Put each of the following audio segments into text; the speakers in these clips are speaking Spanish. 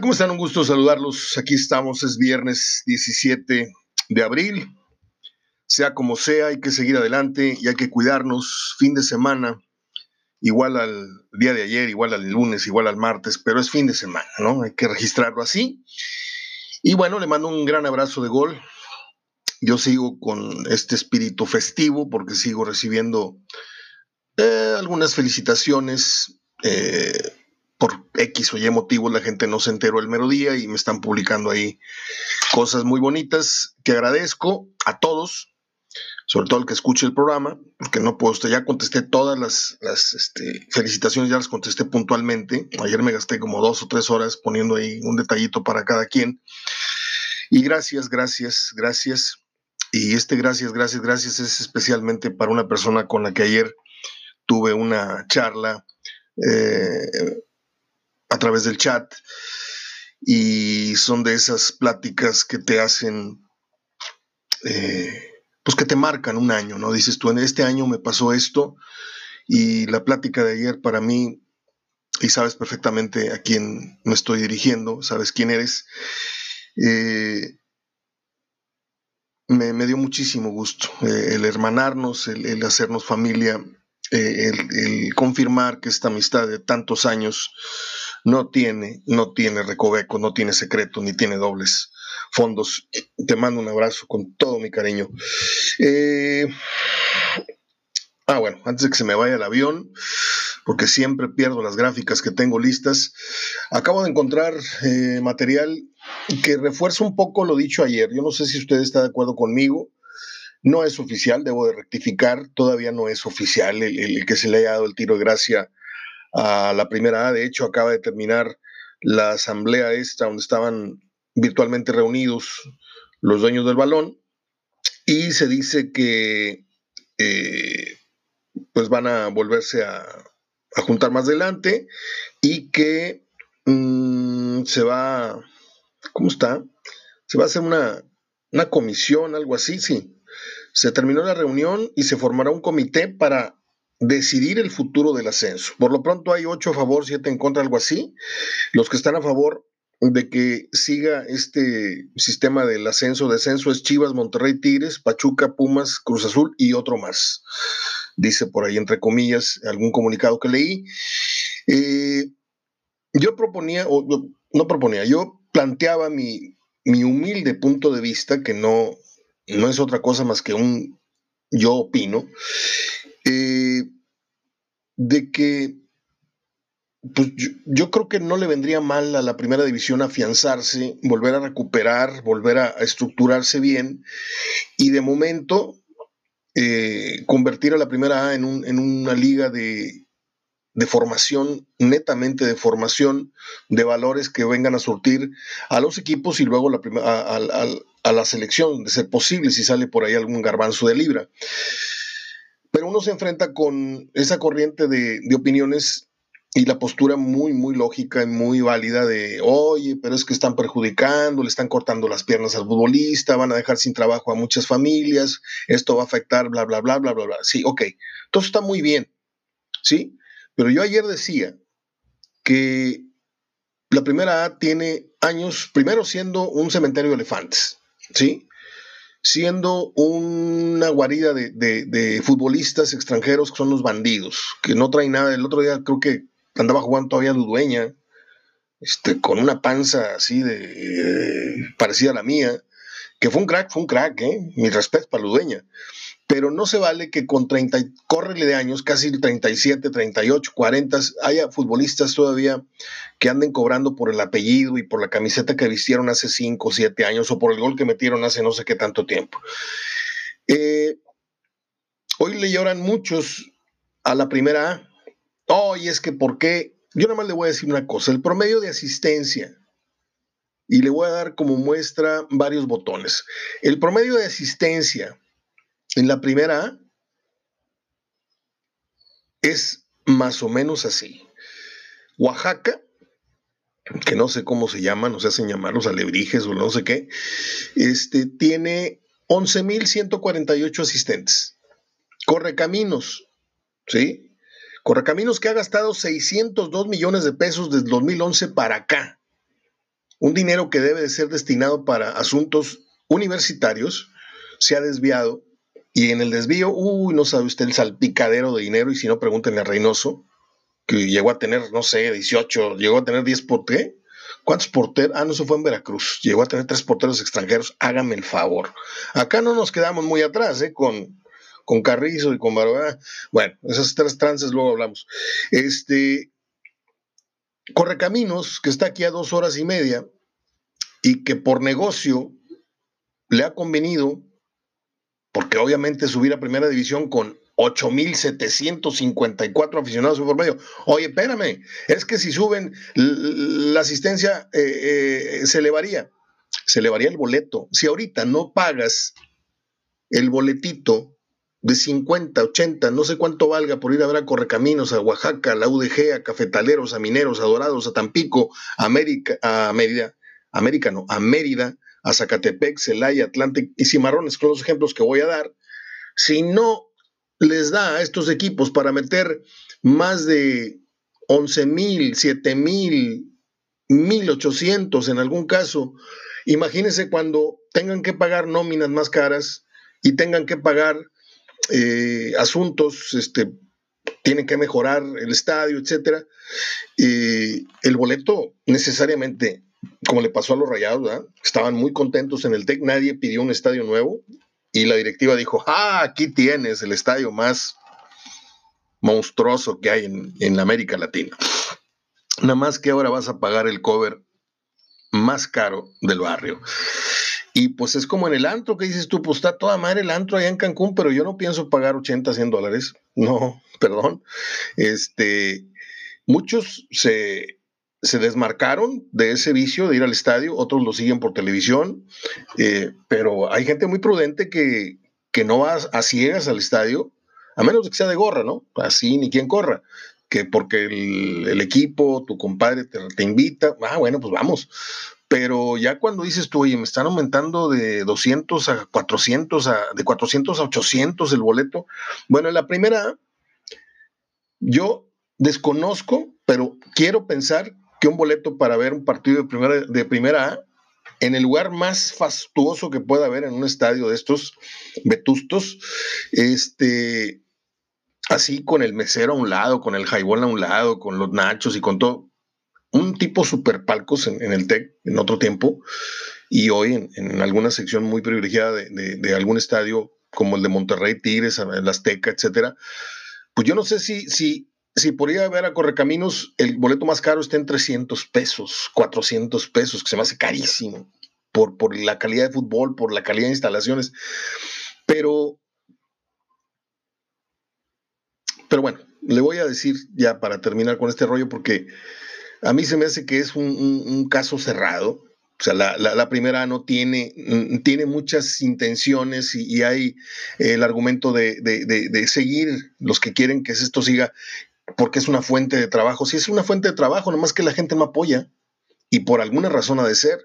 ¿Cómo están? Un gusto saludarlos. Aquí estamos, es viernes 17 de abril. Sea como sea, hay que seguir adelante y hay que cuidarnos. Fin de semana, igual al día de ayer, igual al lunes, igual al martes, pero es fin de semana, ¿no? Hay que registrarlo así. Y bueno, le mando un gran abrazo de gol. Yo sigo con este espíritu festivo porque sigo recibiendo eh, algunas felicitaciones. Eh, por X o Y motivos la gente no se enteró el mero día y me están publicando ahí cosas muy bonitas que agradezco a todos, sobre todo al que escuche el programa, porque no puedo, ya contesté todas las, este, felicitaciones, ya las contesté puntualmente. Ayer me gasté como dos o tres horas poniendo ahí un detallito para cada quien. Y gracias, gracias, gracias. Y este gracias, gracias, gracias es especialmente para una persona con la que ayer tuve una charla eh, a través del chat y son de esas pláticas que te hacen, eh, pues que te marcan un año, ¿no? Dices tú, en este año me pasó esto y la plática de ayer para mí, y sabes perfectamente a quién me estoy dirigiendo, sabes quién eres, eh, me, dio muchísimo gusto eh, el hermanarnos, el, hacernos familia, el confirmar que esta amistad de tantos años, no tiene, no tiene recoveco, no tiene secreto, ni tiene dobles fondos. Te mando un abrazo con todo mi cariño. Eh, ah, bueno, antes de que se me vaya el avión, porque siempre pierdo las gráficas que tengo listas, acabo de encontrar eh, material que refuerza un poco lo dicho ayer. Yo no sé si usted está de acuerdo conmigo. No es oficial, debo de rectificar, todavía no es oficial el que se le haya dado el tiro de gracia a la primera A. De hecho, acaba de terminar la asamblea esta donde estaban virtualmente reunidos los dueños del balón y se dice que eh, pues van a volverse a, juntar más adelante y que mm, se va, ¿cómo está? Se va a hacer una, una comisión, algo así, sí. Se terminó la reunión y se formará un comité para decidir el futuro del ascenso. Por lo pronto hay ocho a favor, siete en contra, algo así. Los que están a favor de que siga este sistema del ascenso-descenso es Chivas, Monterrey, Tigres, Pachuca, Pumas, Cruz Azul y otro más. Dice por ahí, entre comillas, algún comunicado que leí. Eh, yo proponía, o no proponía, yo planteaba mi, mi humilde punto de vista, que no, no es otra cosa más que un yo opino, de que pues yo, creo que no le vendría mal a la primera división afianzarse, volver a recuperar, volver a, estructurarse bien y de momento eh, convertir a la primera A en, una liga de, formación, netamente de formación, de valores que vengan a surtir a los equipos y luego la a, a, la selección, de ser posible, si sale por ahí algún garbanzo de libra. Pero uno se enfrenta con esa corriente de, opiniones y la postura muy, muy lógica y muy válida de, oye, pero es que están perjudicando, le están cortando las piernas al futbolista, van a dejar sin trabajo a muchas familias, esto va a afectar, bla, bla, bla, bla, bla, bla. Sí, ok, todo está muy bien, ¿sí? Pero yo ayer decía que la primera A tiene años, primero siendo un cementerio de elefantes, ¿sí? Siendo una guarida de, futbolistas extranjeros que son los bandidos, que no traen nada. El otro día creo que andaba jugando todavía Dudueña, este, con una panza así de parecida a la mía, que fue un crack, fue un crack, ¿eh? mi respeto para Ludueña pero no se vale que con 30, córrele de años, casi 37, 38, 40, haya futbolistas todavía que anden cobrando por el apellido y por la camiseta que vistieron hace 5 o 7 años o por el gol que metieron hace no sé qué tanto tiempo. Eh, hoy le lloran muchos a la primera A. Es que ¿por qué? Yo nada más le voy a decir una cosa, el promedio de asistencia, y le voy a dar como muestra varios botones, el promedio de asistencia en la primera es más o menos así. Oaxaca, que no sé cómo se llaman, no se hacen llamar los alebrijes o no sé qué, este, tiene 11.148 asistentes. Correcaminos, ¿sí? Correcaminos que ha gastado 602 millones de pesos desde 2011 para acá. un dinero que debe de ser destinado para asuntos universitarios, se ha desviado y en el desvío, uy, no sabe usted el salpicadero de dinero y si no, pregúntenle a Reynoso, que llegó a tener, no sé, 18, llegó a tener 10 por qué. ¿Cuántos porteros? Ah, no, se fue en Veracruz. Llegó a tener tres porteros extranjeros. Hágame el favor. Acá no nos quedamos muy atrás, ¿eh? Con, con Carrizo y con Barba. Bueno, esas tres trances luego hablamos. Este, Correcaminos, que está aquí a dos horas y media, y que por negocio le ha convenido, porque obviamente subir a primera división con 8.754 aficionados por medio. Oye, espérame, es que si suben la asistencia eh, eh, se elevaría, se elevaría el boleto. Si ahorita no pagas el boletito de 50, 80, no sé cuánto valga por ir a ver a Correcaminos, a Oaxaca, a la UDG, a Cafetaleros, a Mineros, a Dorados, a Tampico, a América, a Mérida, América no, a Mérida, a Zacatepec, Celaya, Atlántico y Cimarrones, con los ejemplos que voy a dar, si no les da a estos equipos para meter más de 11 mil, 7 mil, 1800 en algún caso, imagínense cuando tengan que pagar nóminas más caras y tengan que pagar eh, asuntos, este, tienen que mejorar el estadio, etcétera. el boleto necesariamente, como le pasó a los Rayados, estaban muy contentos en el TEC, nadie pidió un estadio nuevo y la directiva dijo, ah, aquí tienes el estadio más monstruoso que hay en, en América Latina. Nada más que ahora vas a pagar el cover más caro del barrio. Y pues es como en el antro que dices tú, pues está toda madre el antro allá en Cancún, pero yo no pienso pagar 80, 100 dólares. No, perdón. Este, muchos se, se desmarcaron de ese vicio de ir al estadio, otros lo siguen por televisión, eh, pero hay gente muy prudente que, que no va a ciegas al estadio, a menos que sea de gorra, ¿no? Así ni quien corra que porque el, equipo, tu compadre te, te, invita, ah, bueno, pues vamos. Pero ya cuando dices tú, oye, me están aumentando de 200 a 400, a, de 400 a 800 el boleto. Bueno, en la primera, yo desconozco, pero quiero pensar que un boleto para ver un partido de primera, de primera A, en el lugar más fastuoso que pueda haber en un estadio de estos vetustos, este, así con el mesero a un lado, con el jaibón a un lado, con los nachos y con todo, un tipo super palcos en, el TEC en otro tiempo y hoy en, alguna sección muy privilegiada de, algún estadio como el de Monterrey, Tigres, el Azteca, etcétera. Pues yo no sé si, si, si podría ver a Correcaminos el boleto más caro está en 300 pesos, 400 pesos, que se me hace carísimo por, por la calidad de fútbol, por la calidad de instalaciones. Pero, pero bueno, le voy a decir ya para terminar con este rollo, porque a mí se me hace que es un, caso cerrado. O sea, la, primera no tiene, mm, tiene muchas intenciones y, hay el argumento de, seguir los que quieren que esto siga porque es una fuente de trabajo. Si es una fuente de trabajo, nomás que la gente no apoya y por alguna razón ha de ser,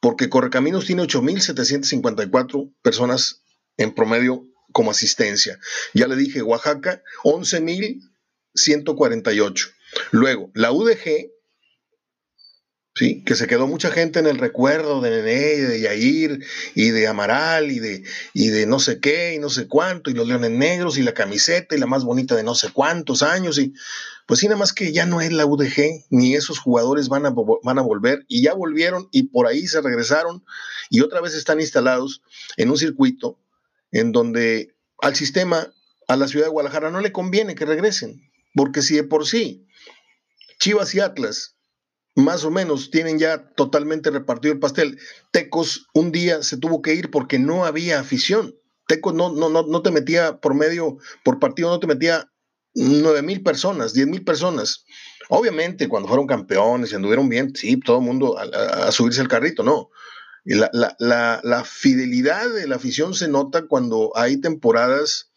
porque Correcaminos tiene 8.754 personas en promedio como asistencia. Ya le dije, Oaxaca, 11.148. Luego, la UDG ¿sí? Que se quedó mucha gente en el recuerdo de Nene, de Yair, y de Amaral, y de, y de no sé qué, y no sé cuánto, y los leones negros, y la camiseta, y la más bonita de no sé cuántos años, y pues sí, nada más que ya no es la UDG, ni esos jugadores van a, van a volver, y ya volvieron, y por ahí se regresaron, y otra vez están instalados en un circuito en donde al sistema, a la ciudad de Guadalajara, no le conviene que regresen, porque si de por sí Chivas y Atlas más o menos tienen ya totalmente repartido el pastel. Tecos un día se tuvo que ir porque no había afición. Tecos no, no, no, no te metía por medio, por partido, no te metía nueve mil personas, diez mil personas. Obviamente, cuando fueron campeones y anduvieron bien, sí, todo el mundo a, subirse al carrito, no. La, la, la, la, fidelidad de la afición se nota cuando hay temporadas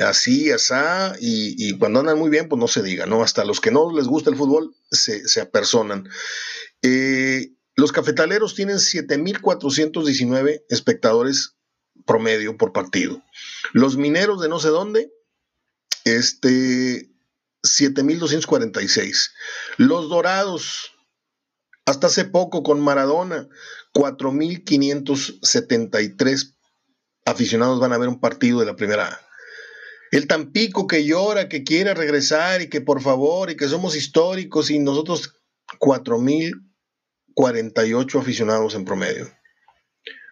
así, asá, y, y, cuando andan muy bien, pues no se diga, ¿no? Hasta los que no les gusta el fútbol se, se apersonan. Eh, los cafetaleros tienen 7.419 espectadores promedio por partido. Los mineros de no sé dónde, este, 7.246. Los dorados, Hasta hace poco con Maradona, 4.573 aficionados van a ver un partido de la primera A. El Tampico que llora, que quiere regresar y que por favor y que somos históricos y nosotros 4.048 aficionados en promedio.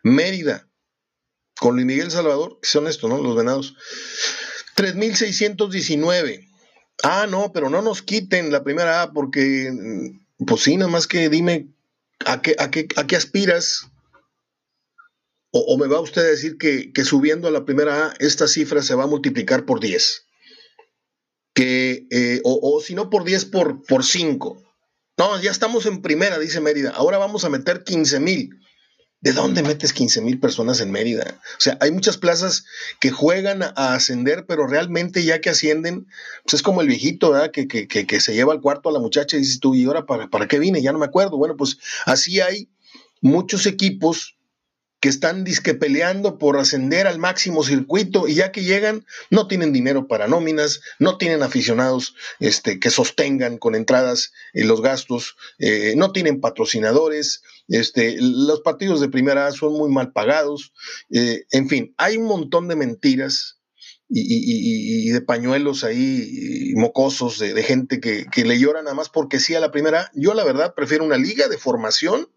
Mérida, con Luis Miguel Salvador, que son estos, ¿no? Los venados. 3.619. Ah, no, pero no nos quiten la primera A porque, pues sí, nada más que dime a qué, a qué, a qué aspiras o, me va usted a decir que, subiendo a la primera A, esta cifra se va a multiplicar por 10. Que, eh, o, si no por 10, por, por 5. No, ya estamos en primera, dice Mérida. Ahora vamos a meter 15 mil. ¿De dónde metes 15 mil personas en Mérida? O sea, hay muchas plazas que juegan a, ascender, pero realmente ya que ascienden, pues es como el viejito, ¿verdad? Que, que, que, se lleva al cuarto a la muchacha y dices tú, ¿y ahora para, para qué vine? Ya no me acuerdo. Bueno, pues así hay muchos equipos que están disque peleando por ascender al máximo circuito y ya que llegan no tienen dinero para nóminas, no tienen aficionados este, que sostengan con entradas eh, los gastos, eh, no tienen patrocinadores, este, los partidos de primera son muy mal pagados, eh, en fin, hay un montón de mentiras y, de pañuelos ahí mocosos de, gente que, que, le lloran nada más porque sí a la primera. Yo la verdad prefiero una liga de formación,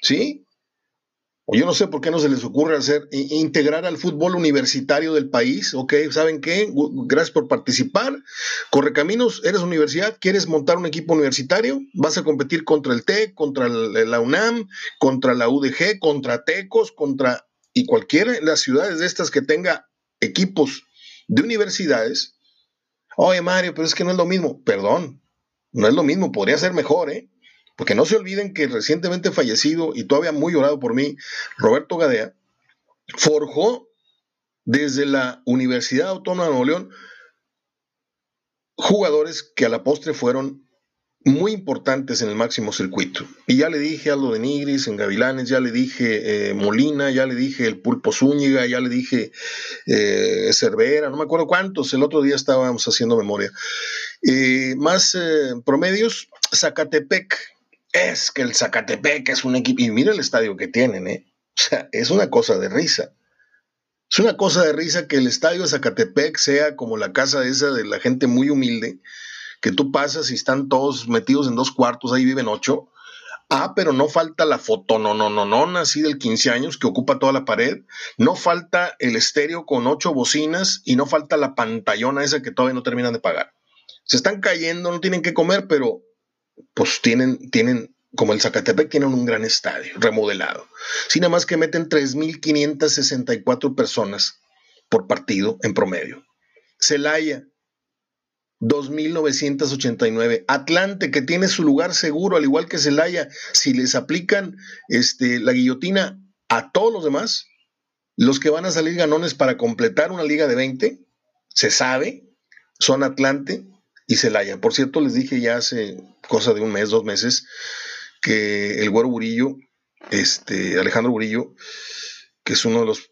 ¿sí? O yo no sé por qué no se les ocurre hacer, integrar al fútbol universitario del país, ok, ¿saben qué? Gracias por participar. Correcaminos, eres universidad, quieres montar un equipo universitario, vas a competir contra el TEC, contra la UNAM, contra la UDG, contra TECOS, contra y cualquiera de las ciudades de estas que tenga equipos de universidades. Oye, Mario, pero es que no es lo mismo. Perdón, no es lo mismo, podría ser mejor, ¿eh? Porque no se olviden que recientemente fallecido y todavía muy orado por mí, Roberto Gadea, forjó desde la Universidad Autónoma de Nuevo León jugadores que a la postre fueron muy importantes en el máximo circuito. Y ya le dije a lo de Nigris en Gavilanes, ya le dije eh, Molina, ya le dije el Pulpo Zúñiga, ya le dije eh, Cervera, no me acuerdo cuántos, el otro día estábamos haciendo memoria. Eh, más promedios, Zacatepec, es que el Zacatepec es un equipo, y mira el estadio que tienen, ¿eh? O sea, es una cosa de risa. Es una cosa de risa que el estadio de Zacatepec sea como la casa esa de la gente muy humilde, que tú pasas y están todos metidos en dos cuartos, ahí viven ocho. Ah, pero no falta la foto, no, no, no, no, así del 15 años que ocupa toda la pared. No falta el estéreo con ocho bocinas y no falta la pantallona esa que todavía no terminan de pagar. Se están cayendo, no tienen que comer, pero pues tienen, tienen, como el Zacatepec, tienen un gran estadio remodelado. Sin nada más que meten 3.564 personas por partido en promedio. Celaya, 2.989. Atlante, que tiene su lugar seguro, al igual que Celaya, si les aplican este, la guillotina a todos los demás, los que van a salir ganones para completar una liga de 20, se sabe, son Atlante, y Celaya. Por cierto, les dije ya hace cosa de un mes, dos meses, que el güero Burillo, este, Alejandro Burillo, que es uno de los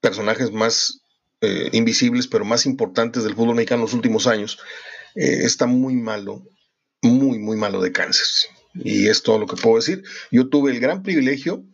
personajes más eh, invisibles, pero más importantes del fútbol mexicano en los últimos años, eh, está muy malo, muy, muy malo de cáncer. Y es todo lo que puedo decir. Yo tuve el gran privilegio,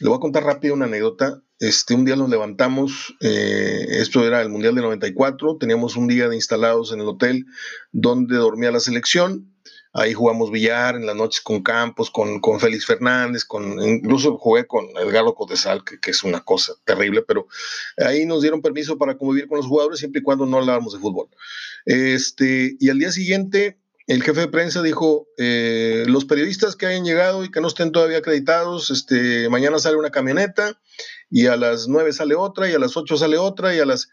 le voy a contar rápido una anécdota. Este, un día nos levantamos, eh, esto era el Mundial de 94, teníamos un día de instalados en el hotel donde dormía la selección, ahí jugamos billar en las noches con Campos, con, con Félix Fernández, con, incluso jugué con Edgardo Cotesal, que, que, es una cosa terrible, pero ahí nos dieron permiso para convivir con los jugadores siempre y cuando no hablábamos de fútbol. Este, y al día siguiente el jefe de prensa dijo, eh, los periodistas que hayan llegado y que no estén todavía acreditados, este, mañana sale una camioneta y a las nueve sale otra y a las ocho sale otra y a las...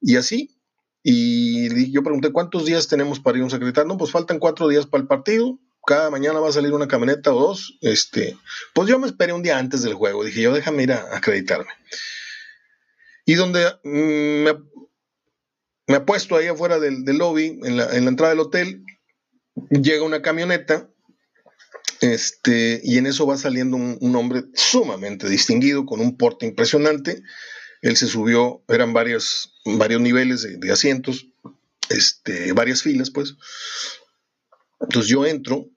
y así. Y yo pregunté, ¿cuántos días tenemos para irnos a acreditar? No, pues faltan cuatro días para el partido. Cada mañana va a salir una camioneta o dos. Este, pues yo me esperé un día antes del juego. Dije, yo déjame ir a acreditarme. Y donde mm, me, me apuesto ahí afuera del, lobby, en la, en la entrada del hotel, llega una camioneta este, y en eso va saliendo un, hombre sumamente distinguido, con un porte impresionante. Él se subió, eran varios, varios niveles de, asientos, este, varias filas, pues. Entonces yo entro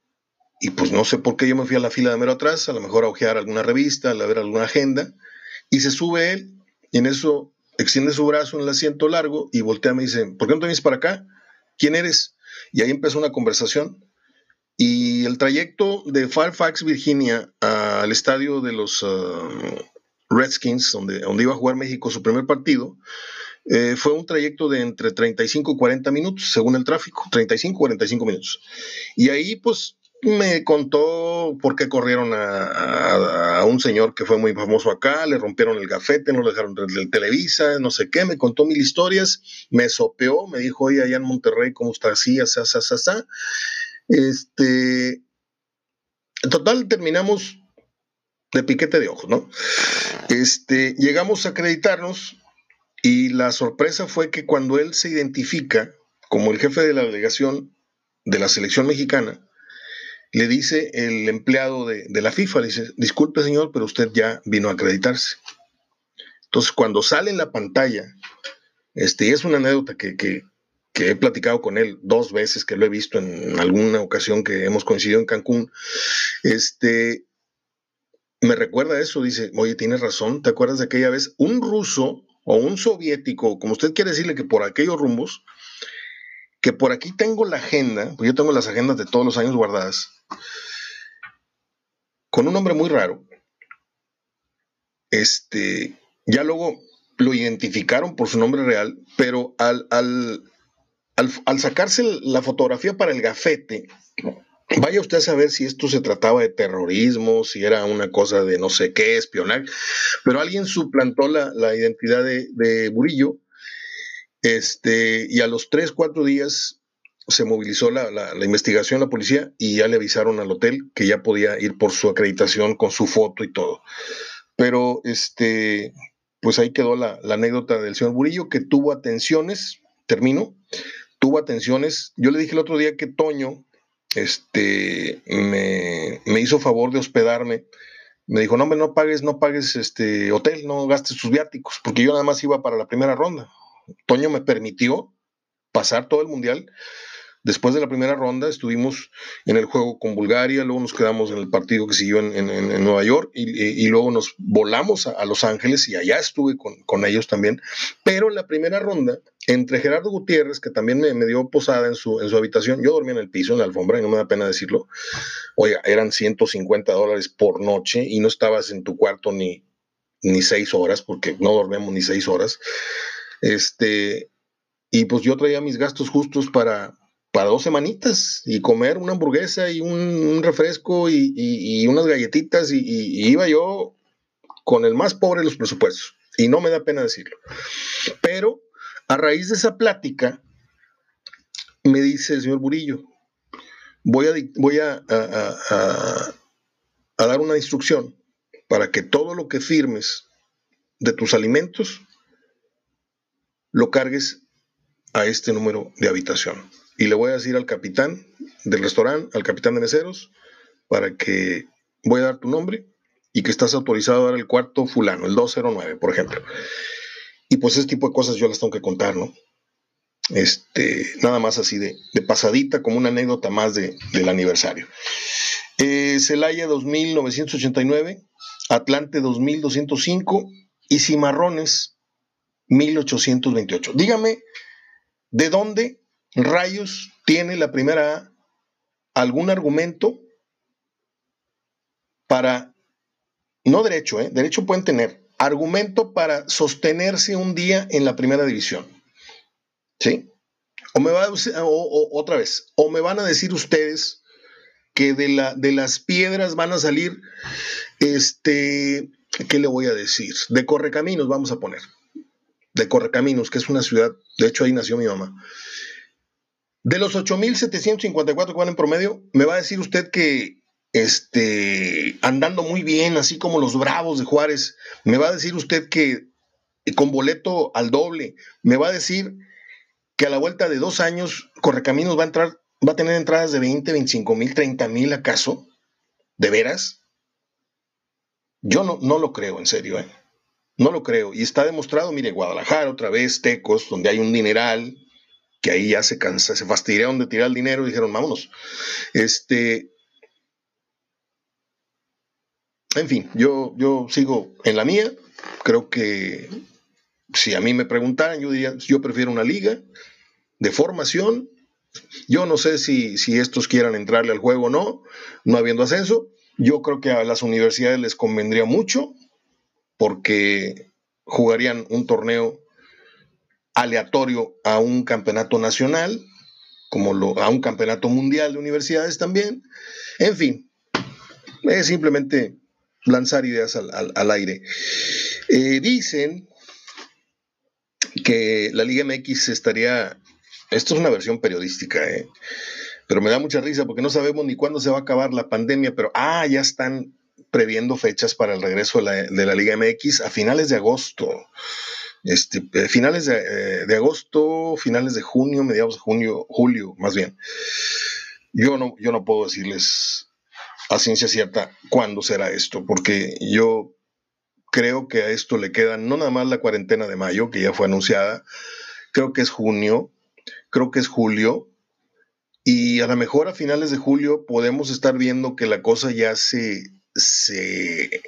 y pues no sé por qué yo me fui a la fila de mero atrás, a lo mejor a ojear alguna revista, a ver alguna agenda, y se sube él, y en eso extiende su brazo en el asiento largo y voltea y me dice, ¿por qué no te vienes para acá? ¿Quién eres? Y ahí empezó una conversación. Y el trayecto de Fairfax, Virginia, al estadio de los uh, Redskins, donde, donde iba a jugar México su primer partido, eh, fue un trayecto de entre 35 y 40 minutos, según el tráfico, 35 y 45 minutos. Y ahí, pues, me contó por qué corrieron a, un señor que fue muy famoso acá, le rompieron el gafete, no lo dejaron del Televisa, no sé qué, me contó mil historias, me sopeó, me dijo, oye, allá en Monterrey, ¿cómo está así, así, así, así? Este, en total terminamos de piquete de ojos, ¿no? Este, llegamos a acreditarnos y la sorpresa fue que cuando él se identifica como el jefe de la delegación de la selección mexicana, le dice el empleado de, la FIFA, le dice, disculpe señor, pero usted ya vino a acreditarse. Entonces, cuando sale en la pantalla, este, es una anécdota que, he platicado con él dos veces, que lo he visto en alguna ocasión que hemos coincidido en Cancún, este, me recuerda eso, dice, oye, tienes razón, ¿te acuerdas de aquella vez? Un ruso o un soviético, como usted quiere decirle que por aquellos rumbos, que por aquí tengo la agenda, pues yo tengo las agendas de todos los años guardadas, con un nombre muy raro. Este, ya luego lo identificaron por su nombre real, pero al, al, al, sacarse la fotografía para el gafete, vaya usted a saber si esto se trataba de terrorismo, si era una cosa de no sé qué, espionaje, pero alguien suplantó la, identidad de, de, Burillo, este, y a los tres, cuatro días se movilizó la, investigación, la policía, y ya le avisaron al hotel que ya podía ir por su acreditación con su foto y todo. Pero este, pues ahí quedó la, anécdota del señor Burillo, que tuvo atenciones, termino, tuvo atenciones. Yo le dije el otro día que Toño este, me, me hizo favor de hospedarme. Me dijo, no, hombre, no pagues, no pagues este hotel, no gastes tus viáticos, porque yo nada más iba para la primera ronda. Toño me permitió pasar todo el mundial Después de la primera ronda estuvimos en el juego con Bulgaria, luego nos quedamos en el partido que siguió en, Nueva York y, luego nos volamos a, Los Ángeles y allá estuve con, ellos también. Pero en la primera ronda, entre Gerardo Gutiérrez, que también me, dio posada en su, en su habitación, yo dormía en el piso, en la alfombra, y no me da pena decirlo, oiga, eran 150 dólares por noche y no estabas en tu cuarto ni, ni seis horas, porque no dormíamos ni seis horas. Este, y pues yo traía mis gastos justos para, para dos semanitas y comer una hamburguesa y un, refresco y, unas galletitas y, iba yo con el más pobre de los presupuestos. Y no me da pena decirlo. Pero a raíz de esa plática, me dice el señor Burillo, voy a, voy a, dar una instrucción para que todo lo que firmes de tus alimentos lo cargues a este número de habitación y le voy a decir al capitán del restaurante, al capitán de meseros, para que voy a dar tu nombre y que estás autorizado a dar el cuarto fulano, el 209, por ejemplo. Y pues ese tipo de cosas yo las tengo que contar, ¿no? Este, nada más así de, pasadita, como una anécdota más de, del aniversario. Eh, Celaya 2989, Atlante 2205 y Cimarrones 1828. Dígame, ¿de dónde Rayos tiene la primera A algún argumento para, no derecho, ¿eh? derecho pueden tener, argumento para sostenerse un día en la primera división. ¿Sí? O me va a, otra vez, o me van a decir ustedes que de, la, de las piedras van a salir, este, ¿qué le voy a decir? De Correcaminos vamos a poner. De Correcaminos, que es una ciudad, de hecho ahí nació mi mamá. De los 8.754 que van en promedio, me va a decir usted que este, andando muy bien, así como los Bravos de Juárez, me va a decir usted que con boleto al doble, me va a decir que a la vuelta de dos años Correcaminos va a entrar, va a tener entradas de 20, 25 mil, 30 mil acaso, ¿de veras? Yo no, no lo creo, en serio, ¿eh? No lo creo. Y está demostrado, mire, Guadalajara otra vez, Tecos, donde hay un dineral, que ahí ya se cansa, se fastidiaron de tirar el dinero y dijeron, vámonos. Este, en fin, yo, yo sigo en la mía. Creo que si a mí me preguntaran, yo diría, yo prefiero una liga de formación. Yo no sé si, si estos quieran entrarle al juego o no, no habiendo ascenso. Yo creo que a las universidades les convendría mucho porque jugarían un torneo aleatorio a un campeonato nacional, como lo, a un campeonato mundial de universidades también. En fin, es simplemente lanzar ideas al, aire. Eh, dicen que la Liga MX estaría, esto es una versión periodística, ¿eh? pero me da mucha risa porque no sabemos ni cuándo se va a acabar la pandemia, pero ah, ya están previendo fechas para el regreso de la, Liga MX a finales de agosto. Este, eh, finales de, de, agosto, finales de junio, mediados de junio, julio, más bien. Yo no, yo no puedo decirles a ciencia cierta cuándo será esto, porque yo creo que a esto le queda no nada más la cuarentena de mayo, que ya fue anunciada, creo que es junio, creo que es julio, y a lo mejor a finales de julio podemos estar viendo que la cosa ya se, se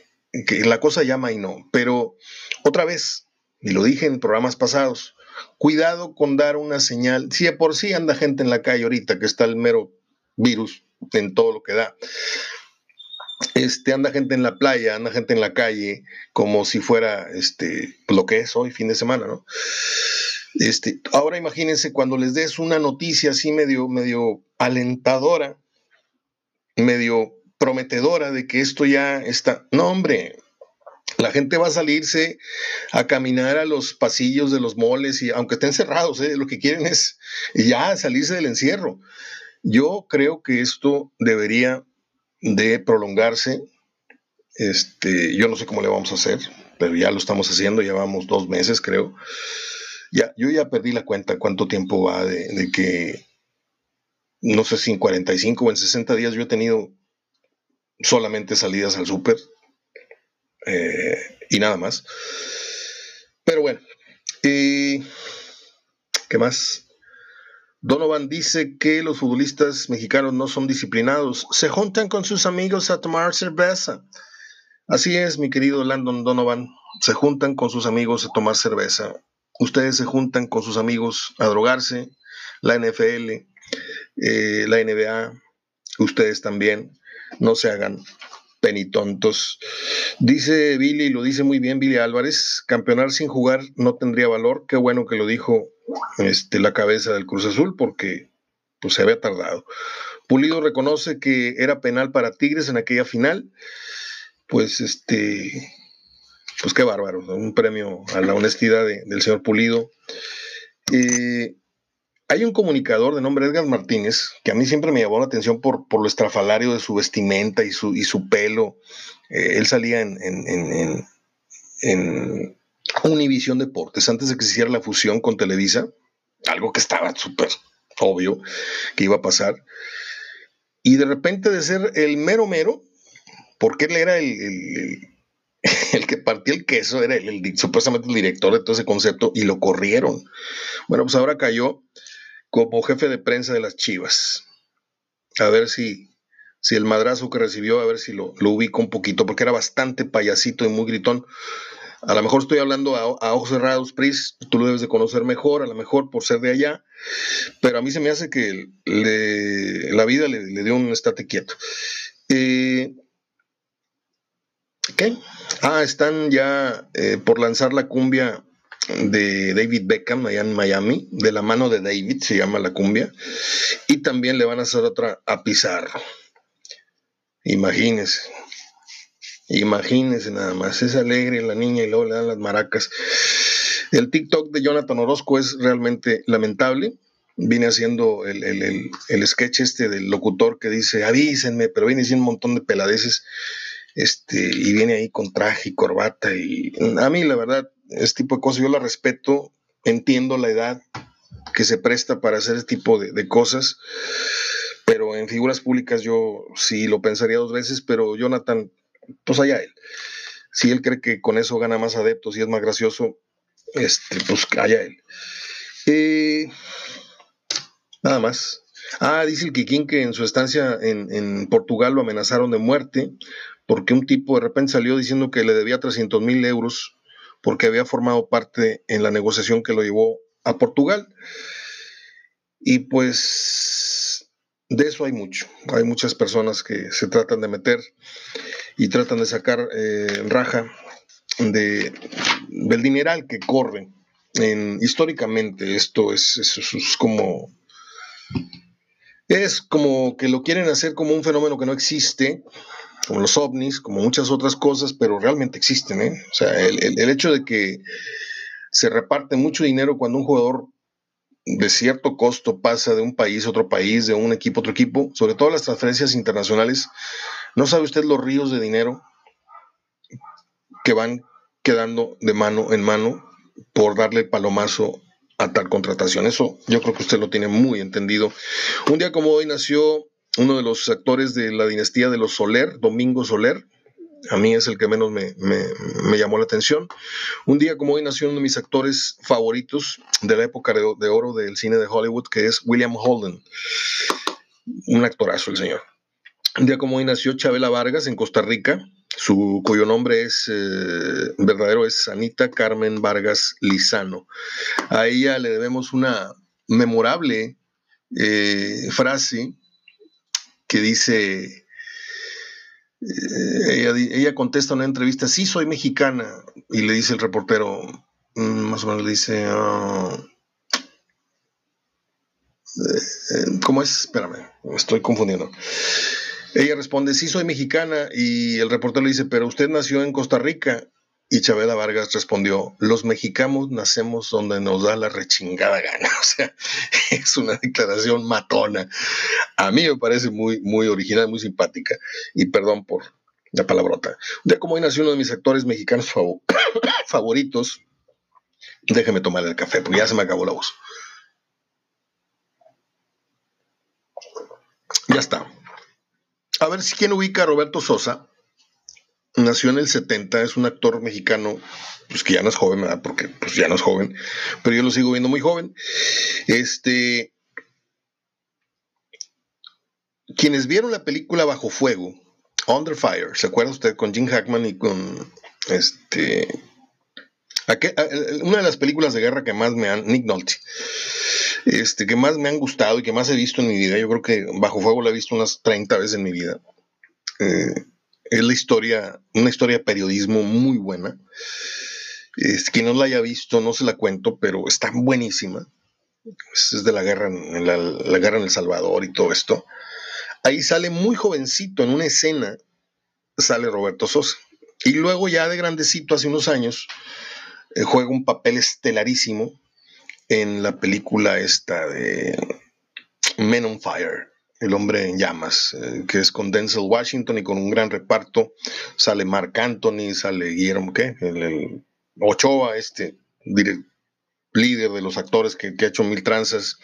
que la cosa llama y no, pero otra vez, y lo dije en programas pasados, cuidado con dar una señal, si de por sí anda gente en la calle ahorita que está el mero virus en todo lo que da, este, anda gente en la playa, anda gente en la calle, como si fuera este, lo que es hoy, fin de semana, ¿no? Este, ahora imagínense cuando les des una noticia así medio, medio alentadora, medio prometedora de que esto ya está. No, hombre, la gente va a salirse a caminar a los pasillos de los moles y aunque estén cerrados, ¿eh? lo que quieren es ya salirse del encierro. Yo creo que esto debería de prolongarse. Este, yo no sé cómo le vamos a hacer, pero ya lo estamos haciendo, llevamos dos meses, creo. Ya, yo ya perdí la cuenta cuánto tiempo va de, que, no sé si en 45 o en 60 días yo he tenido solamente salidas al súper eh, y nada más. Pero bueno, ¿qué más? Donovan dice que los futbolistas mexicanos no son disciplinados, se juntan con sus amigos a tomar cerveza. Así es, mi querido Landon Donovan, se juntan con sus amigos a tomar cerveza. Ustedes se juntan con sus amigos a drogarse, la NFL, eh, la NBA, ustedes también, no se hagan penitontos. Dice Billy, lo dice muy bien Billy Álvarez, campeonar sin jugar no tendría valor. Qué bueno que lo dijo este, la cabeza del Cruz Azul porque pues, se había tardado. Pulido reconoce que era penal para Tigres en aquella final. Pues este, pues qué bárbaro, un premio a la honestidad del señor Pulido. Eh, hay un comunicador de nombre Edgar Martínez que a mí siempre me llamó la atención por, por lo estrafalario de su vestimenta y su, y su pelo. Eh, él salía en, en, en, Univisión Deportes antes de que se hiciera la fusión con Televisa, algo que estaba súper obvio que iba a pasar. Y de repente de ser el mero mero, porque él era el, el, que partía el queso, era el, supuestamente el director de todo ese concepto, y lo corrieron. Bueno, pues ahora cayó como jefe de prensa de las Chivas. A ver si, si el madrazo que recibió, a ver si lo, lo ubico un poquito, porque era bastante payasito y muy gritón. A lo mejor estoy hablando a, ojos cerrados, Pris, tú lo debes de conocer mejor, a lo mejor por ser de allá, pero a mí se me hace que la vida le, dio un estate quieto. Eh, ¿Qué? Ah, están ya eh, por lanzar la cumbia de David Beckham allá en Miami, de la mano de David, se llama la cumbia, y también le van a hacer otra a Pizarro. Imagínense, imagínense nada más, es alegre la niña y luego le dan las maracas. El TikTok de Jonathan Orozco es realmente lamentable. Viene haciendo el, el sketch este del locutor que dice, avísenme, pero viene haciendo un montón de peladeces este, y viene ahí con traje y corbata. Y a mí, la verdad, este tipo de cosas yo la respeto, entiendo la edad que se presta para hacer este tipo de, cosas, pero en figuras públicas yo sí lo pensaría dos veces, pero Jonathan, pues allá él. Si él cree que con eso gana más adeptos y es más gracioso, este, pues allá él. Eh, nada más. Ah, dice el Kikín que en su estancia en, en, Portugal lo amenazaron de muerte porque un tipo de repente salió diciendo que le debía 300 mil euros porque había formado parte en la negociación que lo llevó a Portugal. Y pues de eso hay mucho. Hay muchas personas que se tratan de meter y tratan de sacar eh, raja de, del dineral que corre. En, históricamente esto es, es como es como que lo quieren hacer como un fenómeno que no existe, como los ovnis, como muchas otras cosas, pero realmente existen. ¿eh? O sea, el, hecho de que se reparte mucho dinero cuando un jugador de cierto costo pasa de un país a otro país, de un equipo a otro equipo, sobre todo las transferencias internacionales, ¿no sabe usted los ríos de dinero que van quedando de mano en mano por darle el palomazo a tal contratación. Eso yo creo que usted lo tiene muy entendido. Un día como hoy nació uno de los actores de la dinastía de los Soler, Domingo Soler. A mí es el que menos me, llamó la atención. Un día como hoy nació uno de mis actores favoritos de la época de, de oro del cine de Hollywood, que es William Holden. Un actorazo el señor. Un día como hoy nació Chabela Vargas en Costa Rica, su, cuyo nombre es eh, verdadero es Anita Carmen Vargas Lizano. A ella le debemos una memorable eh, frase que dice, eh, ella, contesta en una entrevista, sí soy mexicana, y le dice el reportero, mm, más o menos le dice, ah, ¿cómo es? Espérame, me estoy confundiendo. Ella responde, sí, soy mexicana. Y el reportero le dice, pero usted nació en Costa Rica. Y Chabela Vargas respondió, los mexicanos nacemos donde nos da la rechingada gana. O sea, es una declaración matona. A mí me parece muy, muy original, muy simpática. Y perdón por la palabrota. Día como hoy nació uno de mis actores mexicanos favoritos. Déjeme tomar el café, porque ya se me acabó la voz. Ya está. A ver si quién ubica a Roberto Sosa. Nació en el 70, es un actor mexicano, pues que ya no es joven. Porque pues ya no es joven, pero yo lo sigo viendo muy joven. Este. Quienes vieron la película Bajo Fuego, Under Fire, ¿se acuerda usted? Con Jim Hackman y con este. una de las películas de guerra que más me han. Nick Nolte este, que más me han gustado y que más he visto en mi vida. Yo creo que Bajo Fuego la he visto unas 30 veces en mi vida. Eh, es la historia, una historia de periodismo muy buena. Es, quien no la haya visto, no se la cuento, pero está buenísima. Es de la guerra, en la, guerra en El Salvador y todo esto. Ahí sale muy jovencito en una escena, sale Roberto Sosa. Y luego ya de grandecito, hace unos años, eh, juega un papel estelarísimo en la película esta de Men on Fire, El hombre en llamas, eh, que es con Denzel Washington y con un gran reparto. Sale Mark Anthony, sale Guillermo, ¿qué? El, Ochoa, este líder de los actores que, ha hecho mil tranzas.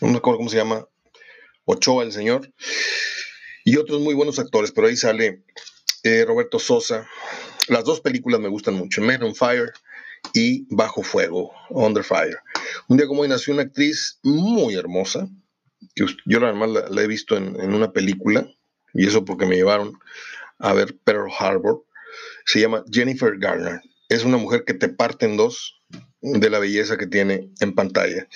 No me acuerdo cómo se llama. Ochoa, el señor. Y otros muy buenos actores, pero ahí sale eh, Roberto Sosa. Las dos películas me gustan mucho, Men on Fire y Bajo Fuego, Under Fire. Un día como hoy nació una actriz muy hermosa, yo además la, he visto en, una película, y eso porque me llevaron a ver Pearl Harbor. Se llama Jennifer Garner. Es una mujer que te parte en dos de la belleza que tiene en pantalla.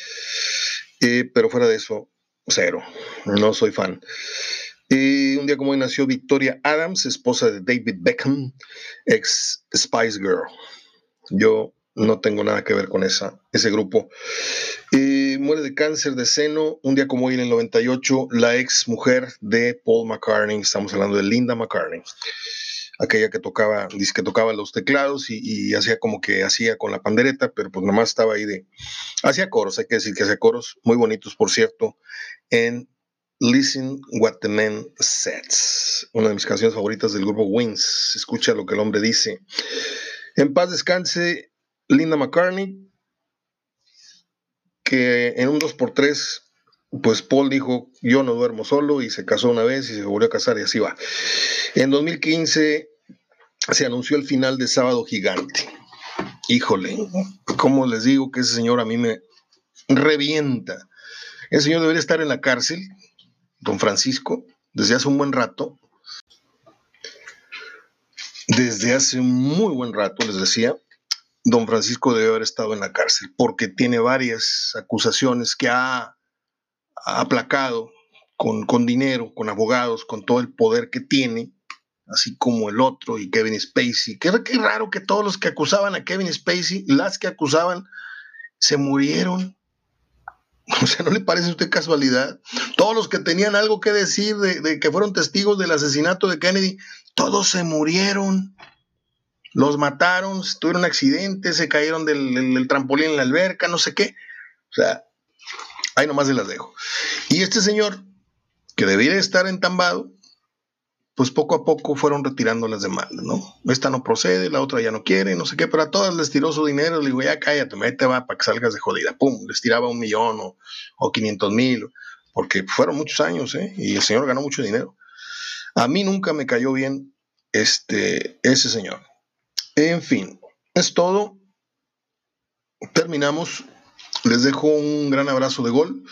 Eh, pero fuera de eso, cero. No soy fan. Y un día como hoy nació Victoria Adams, esposa de David Beckham, ex Spice Girl. Yo no tengo nada que ver con esa, ese grupo. Muere de cáncer de seno un día como hoy en el 98, la ex mujer de Paul McCartney, estamos hablando de Linda McCartney, aquella que tocaba, dice que tocaba los teclados y, hacía como que hacía con la pandereta, pero pues nomás estaba ahí de, hacía coros, hay que decir que hacía coros muy bonitos, por cierto, en Listen What the Man Says, una de mis canciones favoritas del grupo Wings, escucha lo que el hombre dice. En paz descanse Linda McCartney, que en un 2x3, pues Paul dijo, yo no duermo solo y se casó una vez y se volvió a casar y así va. En 2015 se anunció el final de Sábado Gigante. Híjole, ¿cómo les digo que ese señor a mí me revienta? Ese señor debería estar en la cárcel, don Francisco, desde hace un buen rato, desde hace muy buen rato, les decía, don Francisco debe haber estado en la cárcel porque tiene varias acusaciones que ha aplacado con, con dinero, con abogados, con todo el poder que tiene, así como el otro y Kevin Spacey. Qué, qué raro que todos los que acusaban a Kevin Spacey, las que acusaban, se murieron. O sea, ¿no le parece a usted casualidad? Todos los que tenían algo que decir de, de, que fueron testigos del asesinato de Kennedy, todos se murieron. Los mataron, tuvieron accidentes, se cayeron del, trampolín en la alberca, no sé qué. O sea, ahí nomás se las dejo. Y este señor, que debía estar entambado, pues poco a poco fueron retirando las demandas, ¿no? Esta no procede, la otra ya no quiere, no sé qué, pero a todas les tiró su dinero, le digo, ya cállate, te va para que salgas de jodida, pum, les tiraba un millón o, o 500 mil, porque fueron muchos años, ¿eh? Y el señor ganó mucho dinero. A mí nunca me cayó bien este, ese señor. En fin, es todo. Terminamos. Les dejo un gran abrazo de gol.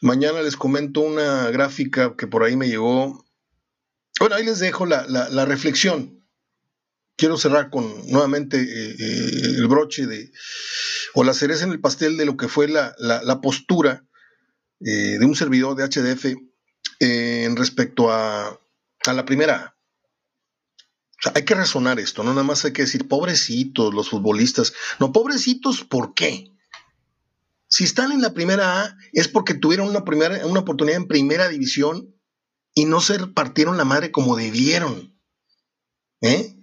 Mañana les comento una gráfica que por ahí me llegó. Bueno, ahí les dejo la, la, reflexión. Quiero cerrar con nuevamente eh, eh, el broche de, o la cereza en el pastel de lo que fue la, la postura eh, de un servidor de HDF en respecto a, a la primera. O sea, hay que razonar esto, no nada más hay que decir, pobrecitos los futbolistas. No, pobrecitos, ¿por qué? Si están en la primera A es porque tuvieron una, primera, una oportunidad en primera división y no se partieron la madre como debieron. ¿Eh?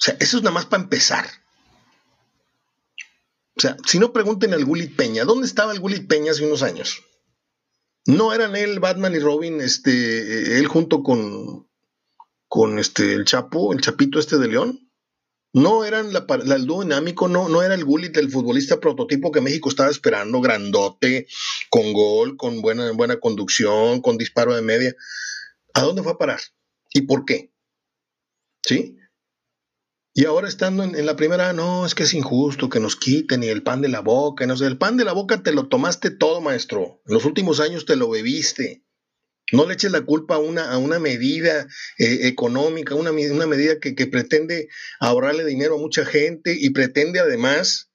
O sea, eso es nada más para empezar. O sea, si no pregunten al Gulit Peña, ¿dónde estaba el Gulit Peña hace unos años? No eran él, Batman y Robin, este, él junto con, con este, el Chapo, el Chapito este de León. No eran la, el dúo dinámico, no, no era el Gullit, el futbolista prototipo que México estaba esperando, grandote, con gol, con buena, buena conducción, con disparo de media. ¿A dónde fue a parar? ¿Y por qué? ¿Sí? Y ahora estando en, en, la primera, no, es que es injusto que nos quiten y el pan de la boca, no sé, el pan de la boca te lo tomaste todo, maestro. En los últimos años te lo bebiste. No le eches la culpa a una, a una medida eh, económica, una, una medida que, pretende ahorrarle dinero a mucha gente y pretende además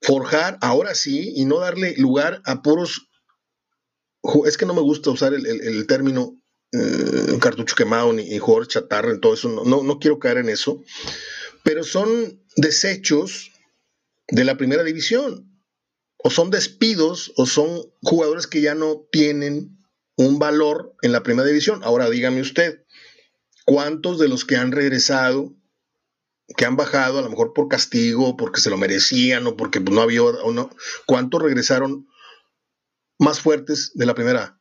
forjar, ahora sí, y no darle lugar a puros... Es que no me gusta usar el, el, término eh, cartucho quemado ni, ni jugador chatarra, todo eso, no, no quiero caer en eso, pero son desechos de la primera división, o son despidos, o son jugadores que ya no tienen un valor en la primera división. Ahora dígame usted, ¿cuántos de los que han regresado, que han bajado, a lo mejor por castigo, porque se lo merecían o porque no había, o no, cuántos regresaron más fuertes de la primera?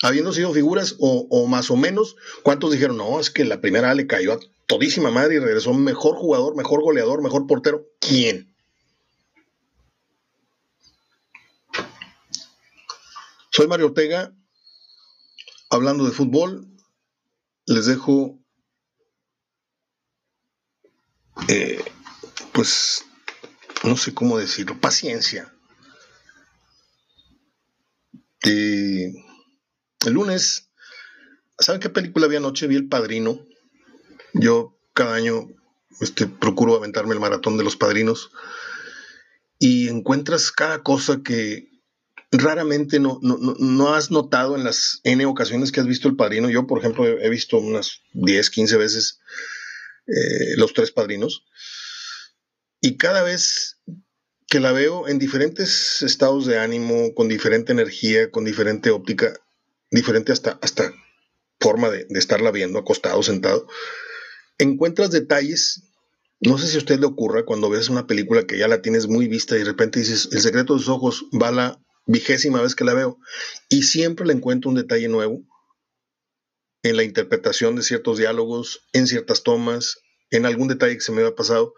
Habiendo sido figuras o, o, más o menos, ¿cuántos dijeron, no, es que la primera le cayó a todísima madre y regresó mejor jugador, mejor goleador, mejor portero? ¿Quién? Soy Mario Ortega, hablando de fútbol, les dejo, eh, pues, no sé cómo decirlo, paciencia. El lunes, ¿saben qué película vi anoche? Vi El Padrino. Yo cada año este, procuro aventarme el maratón de los padrinos y encuentras cada cosa que, raramente no, no, no, has notado en las N ocasiones que has visto El Padrino. Yo, por ejemplo, he visto unas 10, 15 veces eh, Los Tres Padrinos. Y cada vez que la veo en diferentes estados de ánimo, con diferente energía, con diferente óptica, diferente hasta, hasta forma de, de estarla viendo, acostado, sentado, encuentras detalles no sé si a usted le ocurra cuando ves una película que ya la tienes muy vista y de repente dices, el secreto de sus ojos va a la vigésima vez que la veo, y siempre le encuentro un detalle nuevo en la interpretación de ciertos diálogos, en ciertas tomas, en algún detalle que se me había pasado.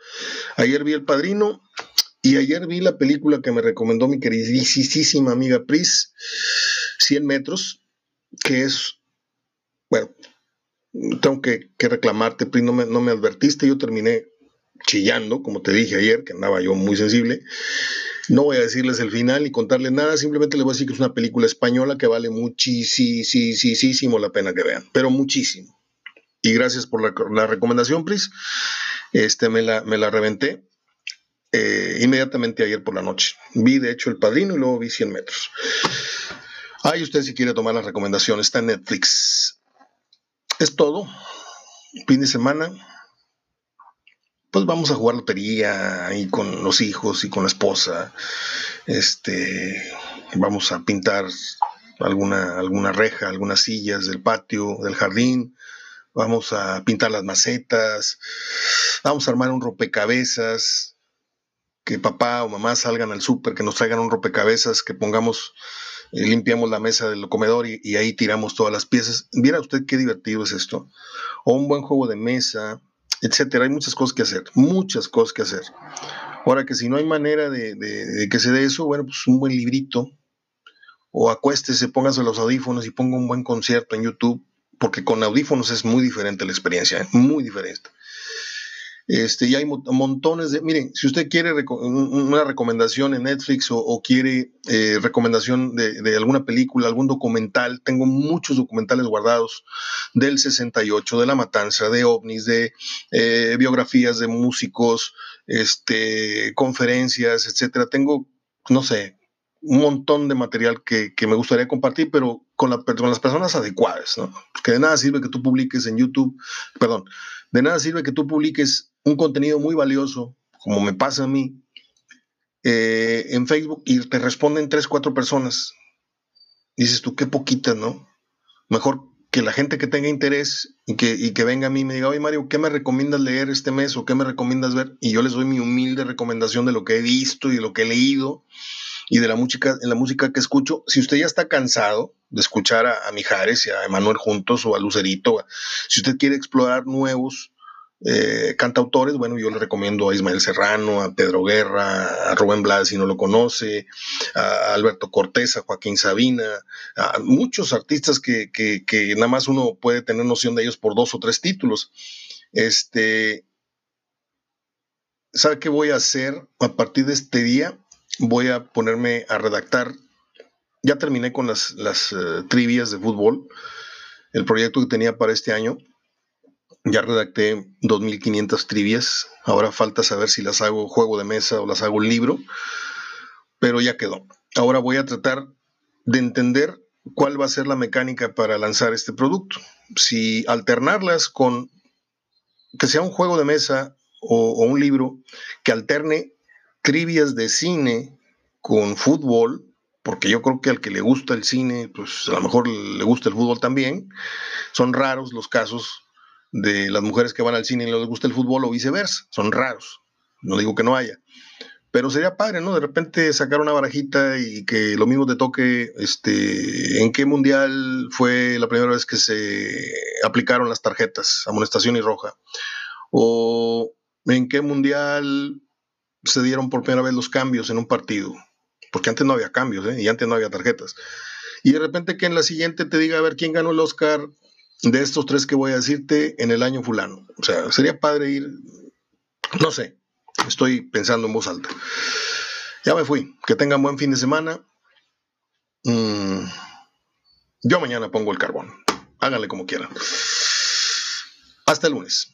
Ayer vi El Padrino y ayer vi la película que me recomendó mi queridísima amiga Pris, 100 metros, que es, bueno, tengo que, reclamarte, Pris, no me, no me advertiste, yo terminé chillando, como te dije ayer, que andaba yo muy sensible. No voy a decirles el final ni contarles nada, simplemente les voy a decir que es una película española que vale muchísimo la pena que vean, pero muchísimo, y gracias por la, recomendación, Pris. Este, me la, me la reventé eh, inmediatamente ayer por la noche. Vi, de hecho, El Padrino y luego vi 100 metros. Ahí usted si quiere tomar la recomendación, está en Netflix. Es todo. Fin de semana. Pues vamos a jugar lotería ahí con los hijos y con la esposa. Este, vamos a pintar alguna, alguna reja, algunas sillas del patio, del jardín vamos a pintar las macetas, vamos a armar un rompecabezas, que papá o mamá salgan al súper, que nos traigan un rompecabezas, que pongamos, eh, limpiamos la mesa del comedor y, ahí tiramos todas las piezas. Viera usted qué divertido es esto. O un buen juego de mesa, etcétera. Hay muchas cosas que hacer, muchas cosas que hacer. Ahora que si no hay manera de, de que se dé eso, bueno, pues un buen librito, o acuéstese, póngase los audífonos y ponga un buen concierto en YouTube porque con audífonos es muy diferente la experiencia, ¿eh? muy diferente. Este, y hay montones de, miren, si usted quiere una recomendación en Netflix o, quiere eh, recomendación de, alguna película, algún documental, tengo muchos documentales guardados del 68, de La Matanza, de ovnis, de eh, biografías de músicos, este, conferencias, etcétera. Tengo, no sé, un montón de material que, me gustaría compartir, pero con, las personas adecuadas, ¿no? Que de nada sirve que tú publiques en YouTube, perdón, de nada sirve que tú publiques un contenido muy valioso, como me pasa a mí, eh, en Facebook y te responden tres, cuatro personas. Dices tú, qué poquitas, ¿no? Mejor que la gente que tenga interés y que, y que venga a mí y me diga, oye Mario, ¿qué me recomiendas leer este mes o qué me recomiendas ver? Y yo les doy mi humilde recomendación de lo que he visto y de lo que he leído y de la música, en la música que escucho, si usted ya está cansado de escuchar a, Mijares y a Emanuel juntos o a Lucerito, si usted quiere explorar nuevos eh, cantautores, bueno, yo le recomiendo a Ismael Serrano, a Pedro Guerra, a Rubén Blas, si no lo conoce, a Alberto Cortés, a Joaquín Sabina, a muchos artistas que, nada más uno puede tener noción de ellos por dos o tres títulos. Este, ¿Sabe qué voy a hacer a partir de este día? voy a ponerme a redactar. Ya terminé con las, las eh, trivias de fútbol, el proyecto que tenía para este año. Ya redacté 2.500 trivias. Ahora falta saber si las hago juego de mesa o las hago libro, pero ya quedó. Ahora voy a tratar de entender cuál va a ser la mecánica para lanzar este producto. Si alternarlas con que sea un juego de mesa o, o un libro que alterne trivias de cine con fútbol, porque yo creo que al que le gusta el cine, pues a lo mejor le gusta el fútbol también. Son raros los casos de las mujeres que van al cine y les gusta el fútbol o viceversa. Son raros. No digo que no haya. Pero sería padre, ¿no? De repente sacar una barajita y que lo mismo te toque, este, ¿en qué mundial fue la primera vez que se aplicaron las tarjetas, amonestación y roja? O en qué mundial se dieron por primera vez los cambios en un partido, porque antes no había cambios ¿eh? y antes no había tarjetas. Y de repente que en la siguiente te diga a ver quién ganó el Oscar de estos tres que voy a decirte en el año fulano. O sea, sería padre ir, no sé, estoy pensando en voz alta. Ya me fui, que tengan buen fin de semana. Mm, yo mañana pongo el carbón. Háganle como quieran. Hasta el lunes.